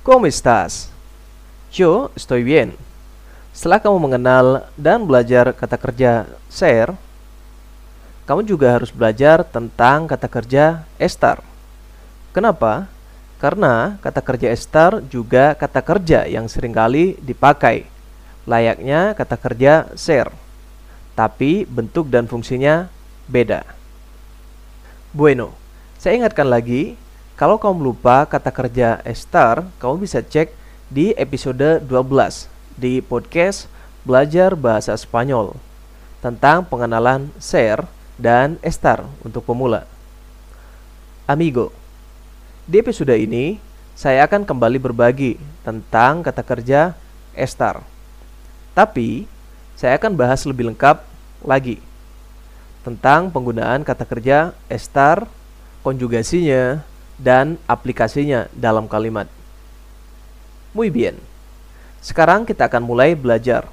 ¿cómo estás? Yo estoy bien. Setelah kamu mengenal dan belajar kata kerja ser, kamu juga harus belajar tentang kata kerja estar. Kenapa? Karena kata kerja estar juga kata kerja yang sering kali dipakai, layaknya kata kerja ser, tapi bentuk dan fungsinya beda. Bueno, saya ingatkan lagi kalau kamu lupa kata kerja estar, kamu bisa cek di episode 12 di podcast Belajar Bahasa Spanyol tentang pengenalan ser dan estar untuk pemula. Amigo, di episode ini saya akan kembali berbagi tentang kata kerja estar. Tapi, saya akan bahas lebih lengkap lagi tentang penggunaan kata kerja estar, konjugasinya, dan aplikasinya dalam kalimat. Muy bien. Sekarang kita akan mulai belajar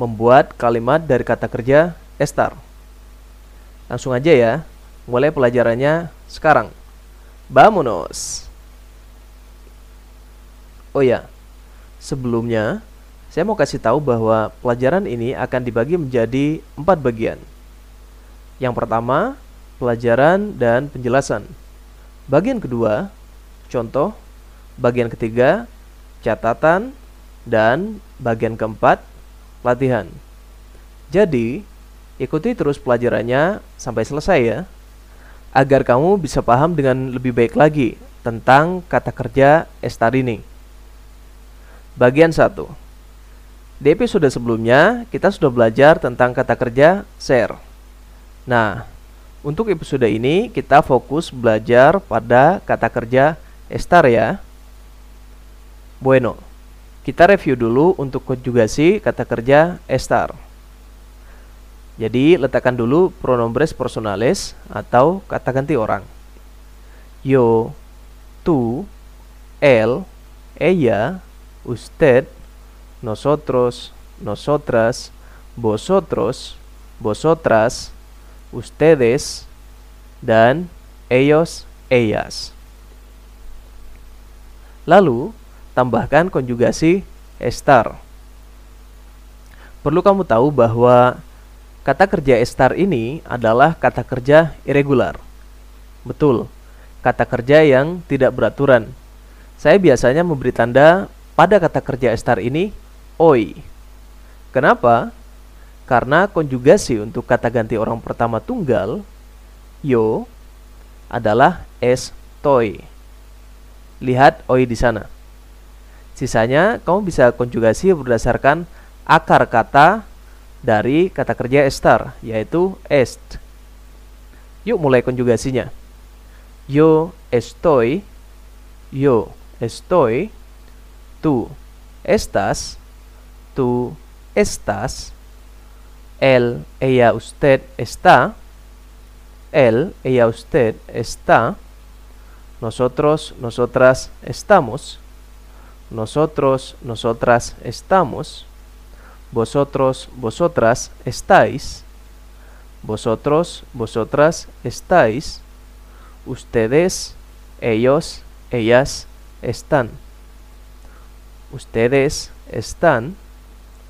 membuat kalimat dari kata kerja estar. Langsung aja ya, mulai pelajarannya sekarang. Vámonos. Oh ya, sebelumnya saya mau kasih tahu bahwa pelajaran ini akan dibagi menjadi empat bagian. Yang pertama, pelajaran dan penjelasan. Bagian kedua, contoh. Bagian ketiga, catatan. Dan bagian keempat, latihan. Jadi, ikuti terus pelajarannya sampai selesai ya. Agar kamu bisa paham dengan lebih baik lagi tentang kata kerja estar ini. Bagian 1. Di episode sebelumnya, kita sudah belajar tentang kata kerja share. Nah, untuk episode ini kita fokus belajar pada kata kerja estar ya. Bueno, kita review dulu untuk konjugasi kata kerja estar. Jadi letakkan dulu pronombres personales atau kata ganti orang. Yo, tú, él, ella, usted, nosotros, nosotras, vosotros, vosotras, ustedes, dan ellos, ellas. Lalu, tambahkan konjugasi estar. Perlu kamu tahu bahwa kata kerja estar ini adalah kata kerja irregular. Betul, kata kerja yang tidak beraturan. Saya biasanya memberi tanda pada kata kerja estar ini oi. Kenapa? Karena konjugasi untuk kata ganti orang pertama tunggal yo adalah estoy. Lihat oi di sana. Sisanya kamu bisa konjugasi berdasarkan akar kata dari kata kerja estar yaitu est. Yuk mulai konjugasinya. Yo estoy, yo estoy, tú estás, tú estás, él, ella, usted está, él, ella, usted está, nosotros, nosotras estamos, nosotros, nosotras estamos, vosotros, vosotras estáis, vosotros, vosotras estáis, ustedes, ellos, ellas están, ustedes están,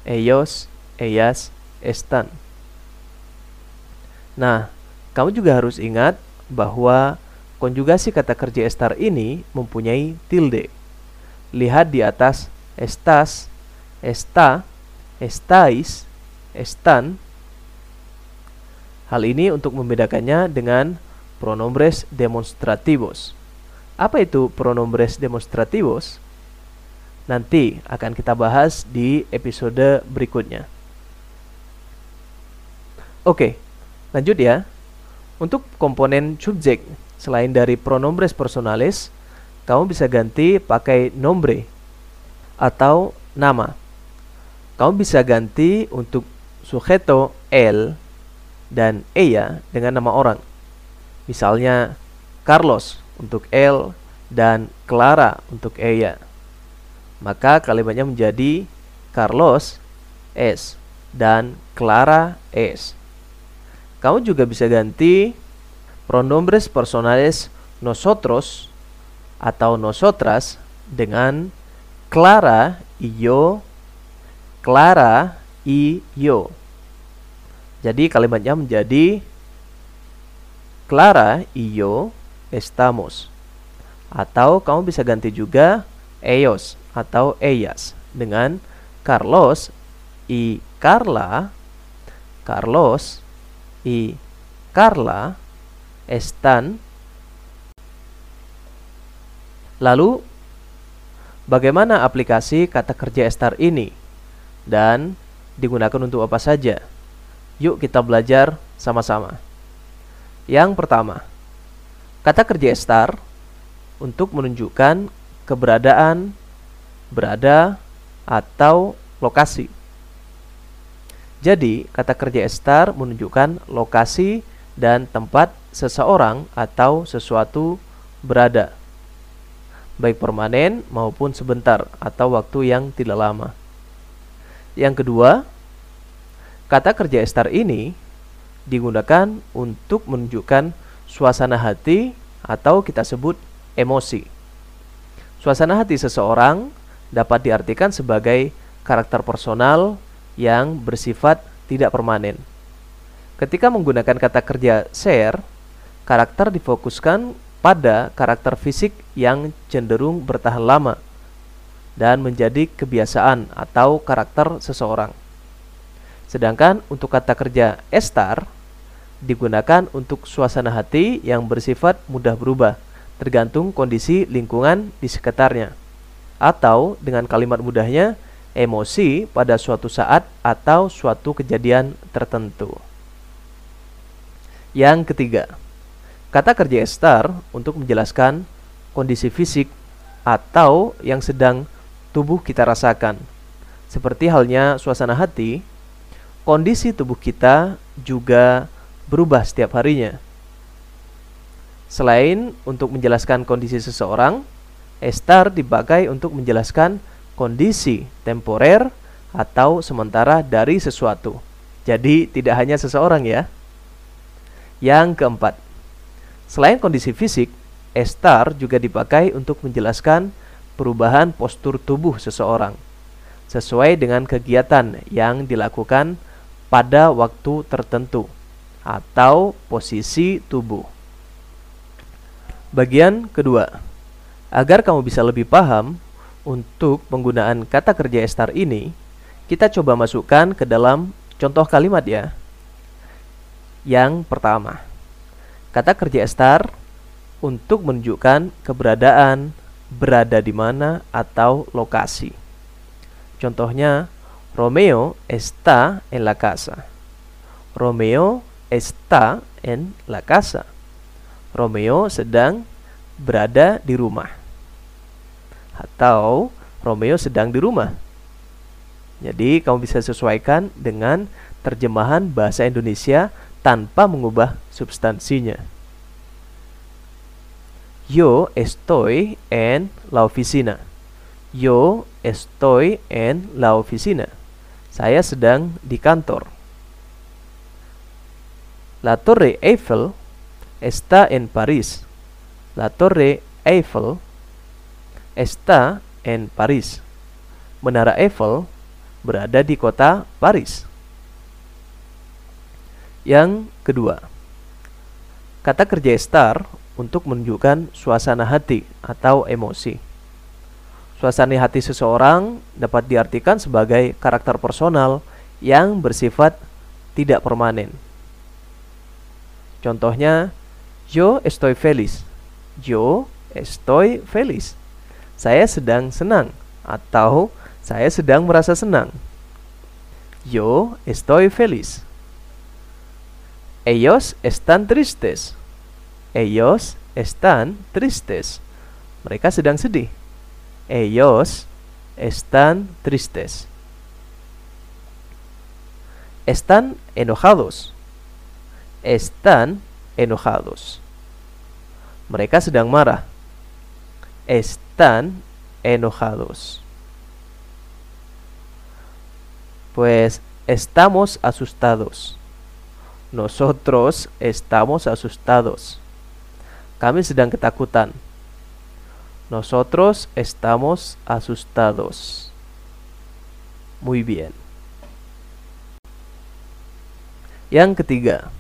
ellos, ellas están. Nah, kamu juga harus ingat bahwa konjugasi kata kerja estar ini mempunyai tilde. Lihat di atas estas, esta, estais, estan. Hal ini untuk membedakannya dengan pronombres demonstrativos. Apa itu pronombres demonstrativos? Nanti akan kita bahas di episode berikutnya. Oke, lanjut ya. Untuk komponen subjek, selain dari pronombres personales, kamu bisa ganti pakai nombre atau nama. Kamu bisa ganti untuk sujeto el dan ella dengan nama orang. Misalnya Carlos untuk el dan Clara untuk ella. Maka kalimatnya menjadi Carlos es dan Clara es. Kamu juga bisa ganti pronombres personales nosotros atau nosotras dengan Clara y yo, Clara y yo. Jadi kalimatnya menjadi Clara y yo estamos. Atau kamu bisa ganti juga ellos atau ellas dengan Carlos y Carla, Carlos y Carla están Lalu, bagaimana aplikasi kata kerja estar ini? Dan digunakan untuk apa saja? Yuk kita belajar sama-sama. Yang pertama, kata kerja estar untuk menunjukkan keberadaan, berada, atau lokasi. Jadi, kata kerja estar menunjukkan lokasi dan tempat seseorang atau sesuatu berada baik permanen maupun sebentar atau waktu yang tidak lama. Yang kedua, kata kerja estar ini digunakan untuk menunjukkan suasana hati atau kita sebut emosi. Suasana hati seseorang dapat diartikan sebagai karakter personal yang bersifat tidak permanen. Ketika menggunakan kata kerja share, karakter difokuskan pada karakter fisik yang cenderung bertahan lama dan menjadi kebiasaan atau karakter seseorang. Sedangkan untuk kata kerja estar digunakan untuk suasana hati yang bersifat mudah berubah tergantung kondisi lingkungan di sekitarnya atau dengan kalimat mudahnya emosi pada suatu saat atau suatu kejadian tertentu. Yang ketiga, Kata kerja estar untuk menjelaskan kondisi fisik atau yang sedang tubuh kita rasakan. Seperti halnya suasana hati, kondisi tubuh kita juga berubah setiap harinya. Selain untuk menjelaskan kondisi seseorang, estar dipakai untuk menjelaskan kondisi temporer atau sementara dari sesuatu. Jadi tidak hanya seseorang ya. Yang keempat, Selain kondisi fisik, estar juga dipakai untuk menjelaskan perubahan postur tubuh seseorang sesuai dengan kegiatan yang dilakukan pada waktu tertentu atau posisi tubuh. Bagian kedua, agar kamu bisa lebih paham untuk penggunaan kata kerja estar ini, kita coba masukkan ke dalam contoh kalimat ya. Yang pertama, Kata kerja estar untuk menunjukkan keberadaan, berada di mana, atau lokasi. Contohnya, Romeo está en la casa. Romeo está en la casa. Romeo sedang berada di rumah. Atau Romeo sedang di rumah. Jadi, kamu bisa sesuaikan dengan terjemahan bahasa Indonesia tanpa mengubah substansinya. Yo estoy en la oficina. Yo estoy en la oficina. Saya sedang di kantor. La Torre Eiffel está en París. La Torre Eiffel está en París. Menara Eiffel berada di kota Paris. Yang kedua, kata kerja estar untuk menunjukkan suasana hati atau emosi. Suasana hati seseorang dapat diartikan sebagai karakter personal yang bersifat tidak permanen. Contohnya, yo estoy feliz. Yo estoy feliz. Saya sedang senang atau saya sedang merasa senang. Yo estoy feliz. Ellos están tristes. Ellos están tristes. Mereka sedang sedih. Ellos están tristes. Están enojados. Están enojados. Mereka sedang marah. Están enojados. Pues estamos asustados. Nosotros estamos asustados. Kami sedang ketakutan. Nosotros estamos asustados. Muy bien. Yang ketiga,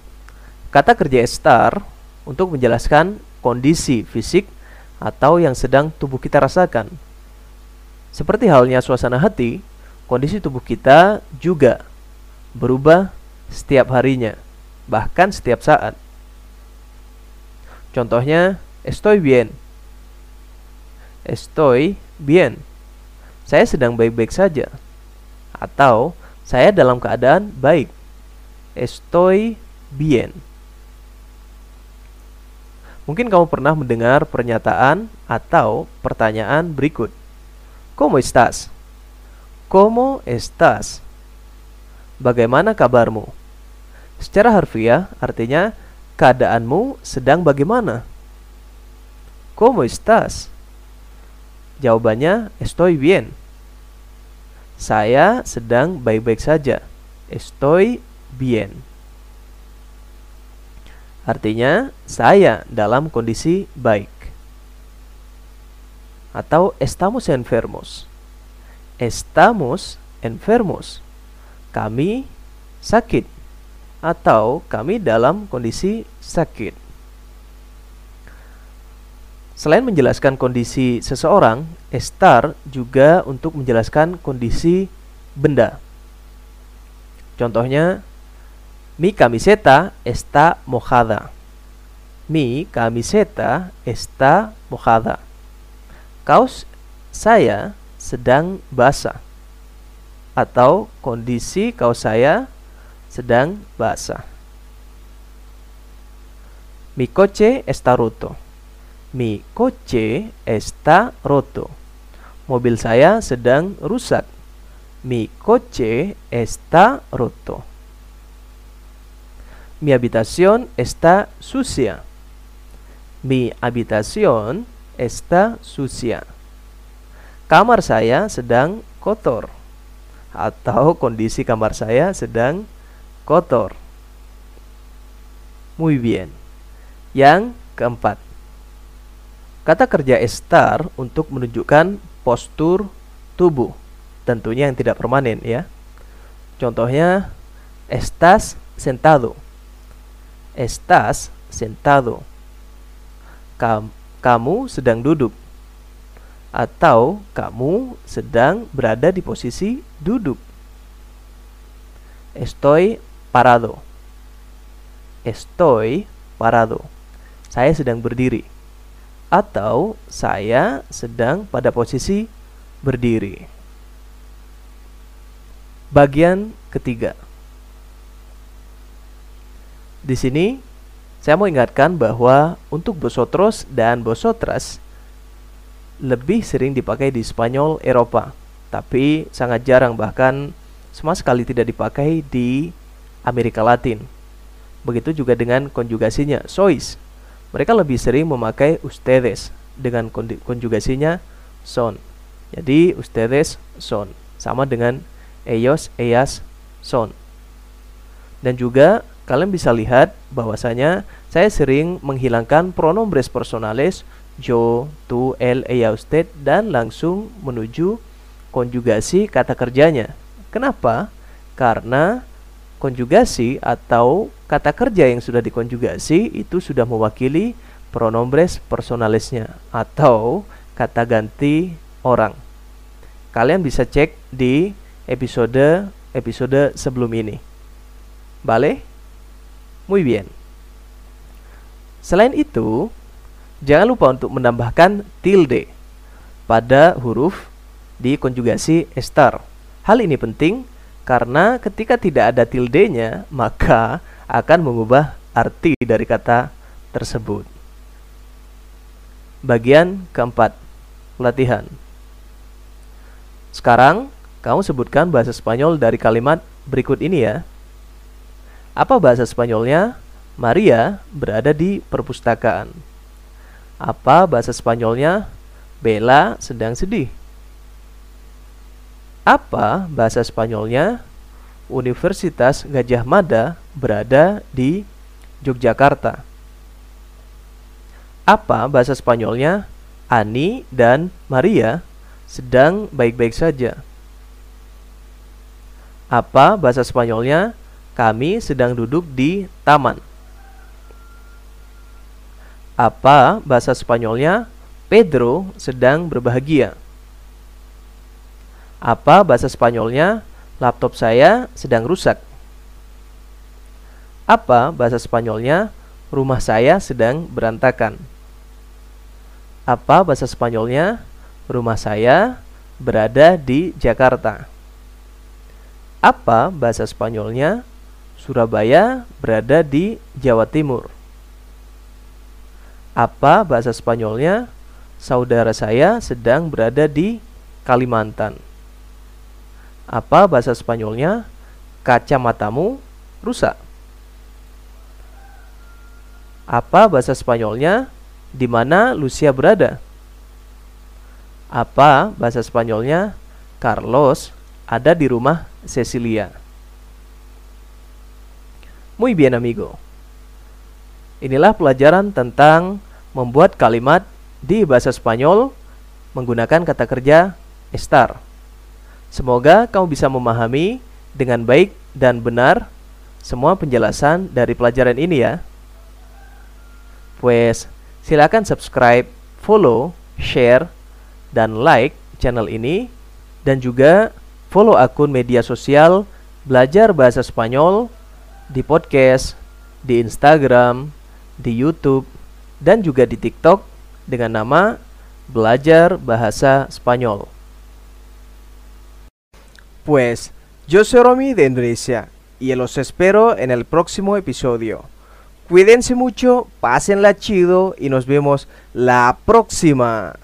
kata kerja estar untuk menjelaskan kondisi fisik atau yang sedang tubuh kita rasakan. Seperti halnya suasana hati, kondisi tubuh kita juga berubah setiap harinya, bahkan setiap saat. Contohnya, estoy bien. Estoy bien. Saya sedang baik-baik saja. Atau saya dalam keadaan baik. Estoy bien. Mungkin kamu pernah mendengar pernyataan atau pertanyaan berikut. ¿Cómo estás? ¿Cómo estás? Bagaimana kabarmu? Secara harfiah artinya keadaanmu sedang bagaimana? ¿Cómo estás? Jawabannya estoy bien. Saya sedang baik-baik saja. Estoy bien. Artinya saya dalam kondisi baik. Atau estamos enfermos estamos enfermos. Kami sakit atau kami dalam kondisi sakit. Selain menjelaskan kondisi seseorang, estar juga untuk menjelaskan kondisi benda. Contohnya, mi camiseta está mojada. Mi camiseta está mojada. Kaos saya sedang basah atau kondisi kaos saya sedang basah. Mi coche está roto. Mi coche está roto. Mobil saya sedang rusak. Mi coche está roto. Mi habitación está sucia. Mi habitación está sucia kamar saya sedang kotor atau kondisi kamar saya sedang kotor. Muy bien. Yang keempat. Kata kerja estar untuk menunjukkan postur tubuh. Tentunya yang tidak permanen ya. Contohnya estás sentado. Estás sentado. kamu sedang duduk atau kamu sedang berada di posisi duduk. Estoy parado. Estoy parado. Saya sedang berdiri. Atau saya sedang pada posisi berdiri. Bagian ketiga. Di sini saya mau ingatkan bahwa untuk bosotros dan bosotras lebih sering dipakai di Spanyol Eropa, tapi sangat jarang bahkan sama sekali tidak dipakai di Amerika Latin. Begitu juga dengan konjugasinya sois. Mereka lebih sering memakai ustedes dengan konjugasinya son. Jadi ustedes son sama dengan ellos, ellas son. Dan juga kalian bisa lihat bahwasanya saya sering menghilangkan pronombres personales yo, tu, el, ella, usted dan langsung menuju konjugasi kata kerjanya. Kenapa? Karena konjugasi atau kata kerja yang sudah dikonjugasi itu sudah mewakili pronombres personalisnya atau kata ganti orang. Kalian bisa cek di episode episode sebelum ini. Vale? Muy bien. Selain itu, Jangan lupa untuk menambahkan tilde pada huruf di konjugasi estar. Hal ini penting karena ketika tidak ada tildenya, maka akan mengubah arti dari kata tersebut. Bagian keempat, latihan. Sekarang, kamu sebutkan bahasa Spanyol dari kalimat berikut ini ya. Apa bahasa Spanyolnya? Maria berada di perpustakaan. Apa bahasa Spanyolnya? Bella sedang sedih. Apa bahasa Spanyolnya? Universitas Gajah Mada berada di Yogyakarta. Apa bahasa Spanyolnya? Ani dan Maria sedang baik-baik saja. Apa bahasa Spanyolnya? Kami sedang duduk di taman. Apa bahasa Spanyolnya? Pedro sedang berbahagia. Apa bahasa Spanyolnya? Laptop saya sedang rusak. Apa bahasa Spanyolnya? Rumah saya sedang berantakan. Apa bahasa Spanyolnya? Rumah saya berada di Jakarta. Apa bahasa Spanyolnya? Surabaya berada di Jawa Timur. Apa bahasa Spanyolnya? Saudara saya sedang berada di Kalimantan. Apa bahasa Spanyolnya? Kacamatamu rusak. Apa bahasa Spanyolnya? Di mana Lucia berada? Apa bahasa Spanyolnya? Carlos ada di rumah Cecilia. Muy bien, amigo. Inilah pelajaran tentang membuat kalimat di bahasa Spanyol menggunakan kata kerja estar. Semoga kamu bisa memahami dengan baik dan benar semua penjelasan dari pelajaran ini ya. Pues silakan subscribe, follow, share, dan like channel ini dan juga follow akun media sosial Belajar Bahasa Spanyol di podcast, di Instagram, di YouTube, dan juga di TikTok dengan nama Belajar Bahasa Spanyol. Pues, yo soy Romy de Indonesia y los espero en el próximo episodio. Cuídense mucho, pásenla chido y nos vemos la próxima.